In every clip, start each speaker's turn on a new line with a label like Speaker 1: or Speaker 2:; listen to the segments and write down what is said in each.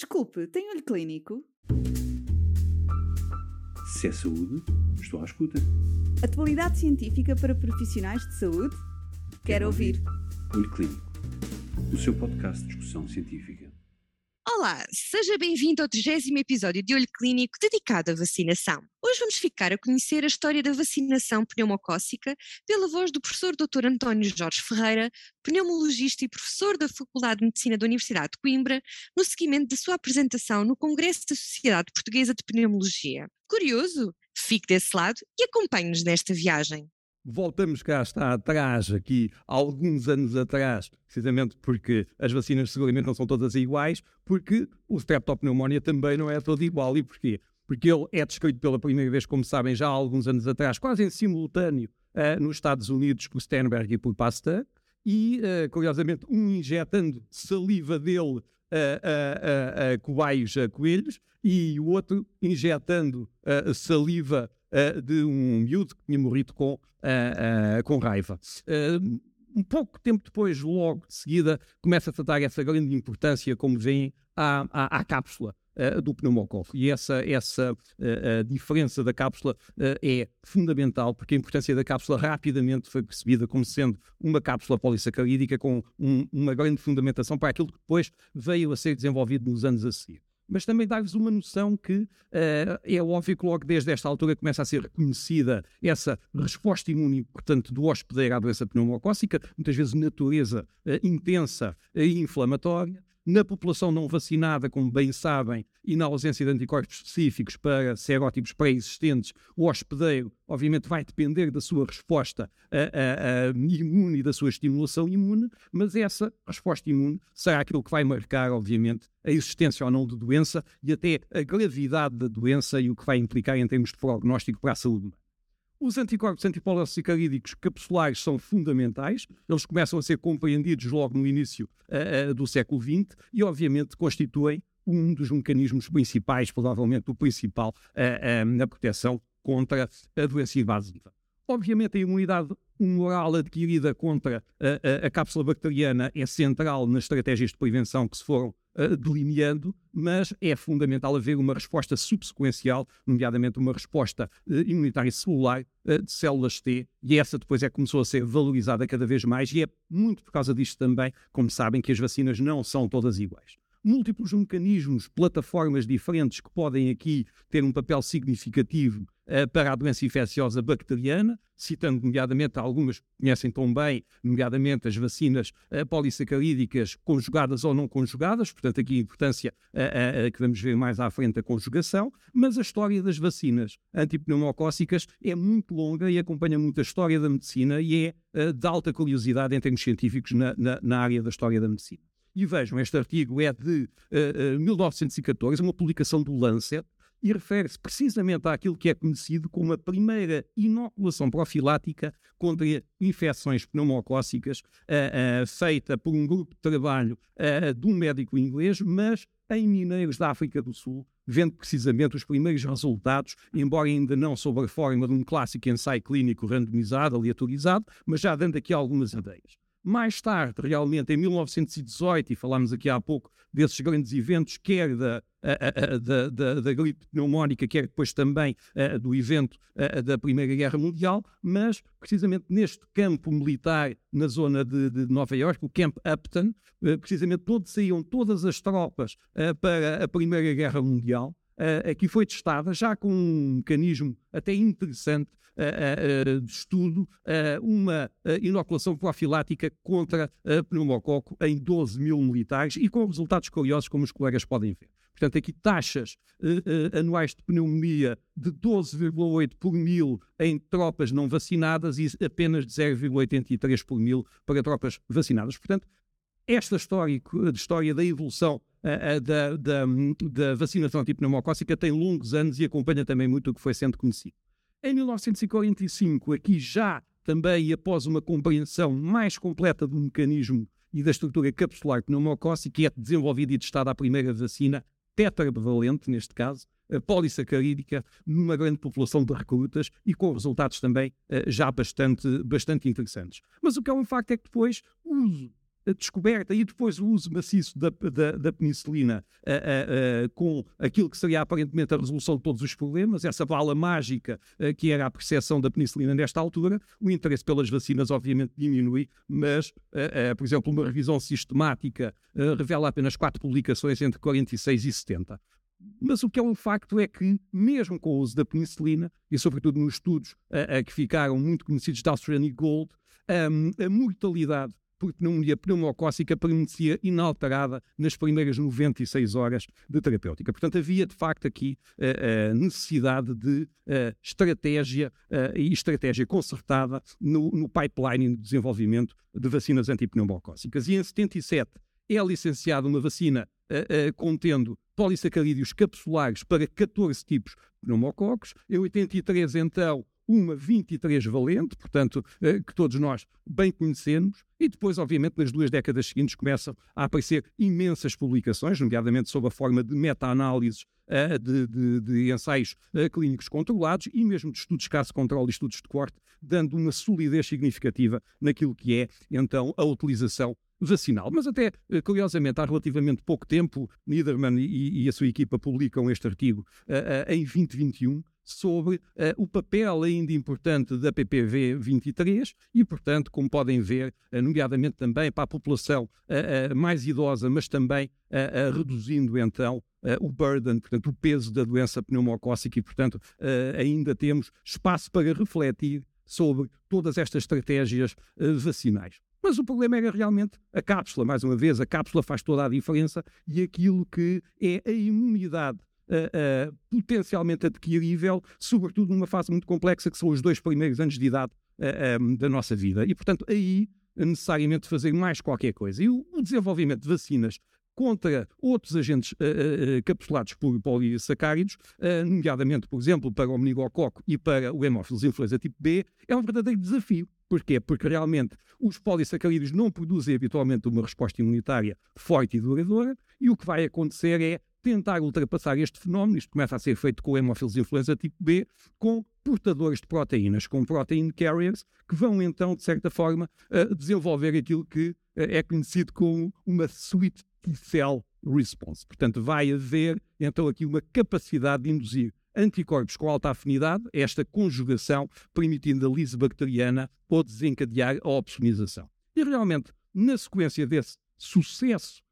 Speaker 1: Desculpe, tem olho clínico?
Speaker 2: Se é saúde, estou à escuta.
Speaker 1: Atualidade científica para profissionais de saúde? Quero, Quero ouvir.
Speaker 2: Olho Clínico, o seu podcast de discussão científica.
Speaker 3: Olá, seja bem-vindo ao 30 episódio de Olho Clínico dedicado à vacinação. Hoje vamos ficar a conhecer a história da vacinação pneumocócica pela voz do professor Dr. António Jorge Ferreira, pneumologista e professor da Faculdade de Medicina da Universidade de Coimbra, no seguimento da sua apresentação no Congresso da Sociedade Portuguesa de Pneumologia. Curioso? Fique desse lado e acompanhe-nos nesta viagem
Speaker 4: voltamos cá está atrás, aqui, alguns anos atrás, precisamente porque as vacinas seguramente não são todas iguais, porque o streptopneumonia também não é todo igual. E porquê? Porque ele é descrito pela primeira vez, como sabem, já há alguns anos atrás, quase em simultâneo, uh, nos Estados Unidos por Sternberg e por Pasteur, e, uh, curiosamente, um injetando saliva dele a, a, a, cobaios a coelhos e o outro injetando saliva uh, de um miúdo que tinha morrido com, uh, com raiva. um pouco tempo depois, logo de seguida, começa a tratar essa grande importância, como veem, à, à, à cápsula. Uh, do pneumococo. E essa, essa uh, diferença da cápsula é fundamental, porque a importância da cápsula rapidamente foi percebida como sendo uma cápsula polissacarídica com um, uma grande fundamentação para aquilo que depois veio a ser desenvolvido nos anos a seguir mas também dá-vos uma noção que uh, é óbvio que logo desde esta altura começa a ser reconhecida essa resposta imune, portanto, do hospedeiro à doença pneumocócica, muitas vezes natureza uh, intensa e inflamatória, na população não vacinada, como bem sabem, e na ausência de anticorpos específicos para serótipos pré-existentes, o hospedeiro, obviamente, vai depender da sua resposta a, a, a, imune e da sua estimulação imune, mas essa resposta imune será aquilo que vai marcar, obviamente, a existência ou não de doença e até a gravidade da doença e o que vai implicar em termos de prognóstico para a saúde humana. Os anticorpos antipolisacarídicos capsulares são fundamentais, eles começam a ser compreendidos logo no início uh, uh, do século XX e, obviamente, constituem um dos mecanismos principais, provavelmente o principal, uh, na proteção contra a doença invasiva. Obviamente, a imunidade humoral adquirida contra a, a, a cápsula bacteriana é central nas estratégias de prevenção que se foram delineando, mas é fundamental haver uma resposta subsequencial, nomeadamente uma resposta uh, imunitária celular uh, de células T, e essa depois é que começou a ser valorizada cada vez mais, e é muito por causa disto também, como sabem, que as vacinas não são todas iguais. Múltiplos mecanismos, plataformas diferentes que podem aqui ter um papel significativo para a doença infecciosa bacteriana, citando nomeadamente algumas que conhecem tão bem, nomeadamente as vacinas uh, polissacarídicas conjugadas ou não conjugadas, portanto aqui a importância uh, que vamos ver mais à frente a conjugação, mas a história das vacinas antipneumocócicas é muito longa e acompanha muito a história da medicina e é de alta curiosidade em termos científicos na, na, na área da história da medicina. E vejam, este artigo é de uh, uh, 1914, uma publicação do Lancet, e refere-se precisamente àquilo que é conhecido como a primeira inoculação profilática contra infecções pneumocócicas, uh, uh, feita por um grupo de trabalho uh, de um médico inglês, mas em mineiros da África do Sul, vendo precisamente os primeiros resultados, embora ainda não sob a forma de um clássico ensaio clínico randomizado, aleatorizado, mas já dando aqui algumas ideias. Mais tarde, realmente, em 1918, e falámos aqui há pouco desses grandes eventos, quer da, da, da, da, gripe pneumónica, quer depois também do evento da Primeira Guerra Mundial, mas precisamente neste campo militar na zona de, de Nova Iorque, o Camp Upton, eh, precisamente onde saíam todas as tropas eh, para a Primeira Guerra Mundial, uh, aqui foi testada, já com um mecanismo até interessante uh, uh, de estudo, uma inoculação profilática contra pneumococo em 12 mil militares e com resultados curiosos, como os colegas podem ver. Portanto, aqui taxas anuais de pneumonia de 12,8 por mil em tropas não vacinadas e apenas de 0,83 por mil para tropas vacinadas. Portanto, esta história, história da evolução da, da, da, vacinação antipneumocócica tem longos anos e acompanha também muito o que foi sendo conhecido. Em 1945, aqui já também após uma compreensão mais completa do mecanismo e da estrutura capsular pneumocócica, é desenvolvida e testada a primeira vacina tetravalente, neste caso, polissacarídica, numa grande população de recrutas e com resultados também uh, já bastante, bastante interessantes. Mas o que é um facto é que depois o uso a descoberta e depois o uso maciço da, da, da penicilina uh, uh, com aquilo que seria aparentemente a resolução de todos os problemas, essa bala mágica que era a percepção da penicilina nesta altura, o interesse pelas vacinas obviamente diminui, mas, por exemplo, uma revisão sistemática revela apenas quatro publicações entre 46 e 70. Mas o que é um facto é que, mesmo com o uso da penicilina, e sobretudo nos estudos que ficaram muito conhecidos da Australian Gold, um, a mortalidade por pneumonia pneumocócica permanecia inalterada nas primeiras 96 horas de terapêutica. Portanto, havia de facto aqui a, eh, a eh, necessidade de eh, estratégia e estratégia concertada no, no pipeline de desenvolvimento de vacinas antipneumocócicas. E em 77 é licenciada uma vacina contendo polissacarídeos capsulares para 14 tipos de pneumococos. Em 83, então, uma 23 valente, portanto, eh, que todos nós bem conhecemos, e depois, obviamente, nas duas décadas seguintes começam a aparecer imensas publicações, nomeadamente sob a forma de meta-análises uh, de, de, de, ensaios uh, clínicos controlados e mesmo de estudos de caso controle e estudos de corte, dando uma solidez significativa naquilo que é, então, a utilização vacinal. Mas até, curiosamente, há relativamente pouco tempo, Niederman e, e a sua equipa publicam este artigo em 2021, sobre uh, o papel ainda importante da PPV 23 e, portanto, como podem ver, uh, nomeadamente também para a população uh, mais idosa, mas também reduzindo então o burden, portanto, o peso da doença pneumocócica e, portanto, ainda temos espaço para refletir sobre todas estas estratégias vacinais. Mas o problema era realmente a cápsula. Mais uma vez, a cápsula faz toda a diferença e aquilo que é a imunidade uh, potencialmente adquirível, sobretudo numa fase muito complexa, que são os dois primeiros anos de idade uh, um, da nossa vida. E, portanto, aí necessariamente fazer mais qualquer coisa. E o, o desenvolvimento de vacinas contra outros agentes capsulados por polissacáridos, nomeadamente, por exemplo, para o meningococo e para o hemófilos influenza tipo B, é um verdadeiro desafio. Porquê? Porque realmente os polissacáridos não produzem habitualmente uma resposta imunitária forte e duradoura, e o que vai acontecer é tentar ultrapassar este fenómeno, isto começa a ser feito com hemófilos influenza tipo B, com portadores de proteínas, com protein carriers, que vão então, de certa forma, uh, desenvolver aquilo que uh, é conhecido como uma sweet T-cell response. Portanto, vai haver então aqui uma capacidade de induzir anticorpos com alta afinidade, esta conjugação permitindo a lise bacteriana ou desencadear a opsonização. E realmente, na sequência desse sucesso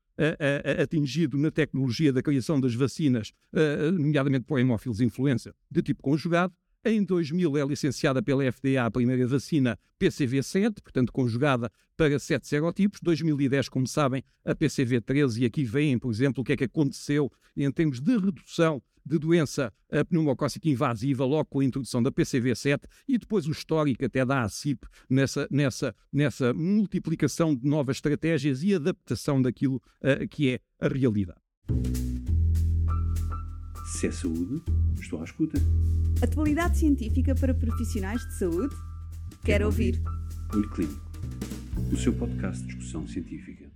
Speaker 4: atingido na tecnologia da criação das vacinas, nomeadamente para hemófilos influenza de tipo conjugado. Em 2000 é licenciada pela FDA a primeira vacina PCV7, portanto conjugada para sete serotipos. 2010, como sabem, a PCV13 e aqui vem, por exemplo, o que é que aconteceu em termos de redução de doença pneumocócica invasiva logo com a introdução da PCV7 e depois o histórico até da ACIP nessa, nessa, nessa multiplicação de novas estratégias e adaptação daquilo uh, que é a realidade.
Speaker 2: Se é saúde, estou à escuta.
Speaker 1: Atualidade científica para profissionais de saúde? Quero, Quero ouvir.
Speaker 2: ouvir. Olho Clínico, o seu podcast de discussão científica.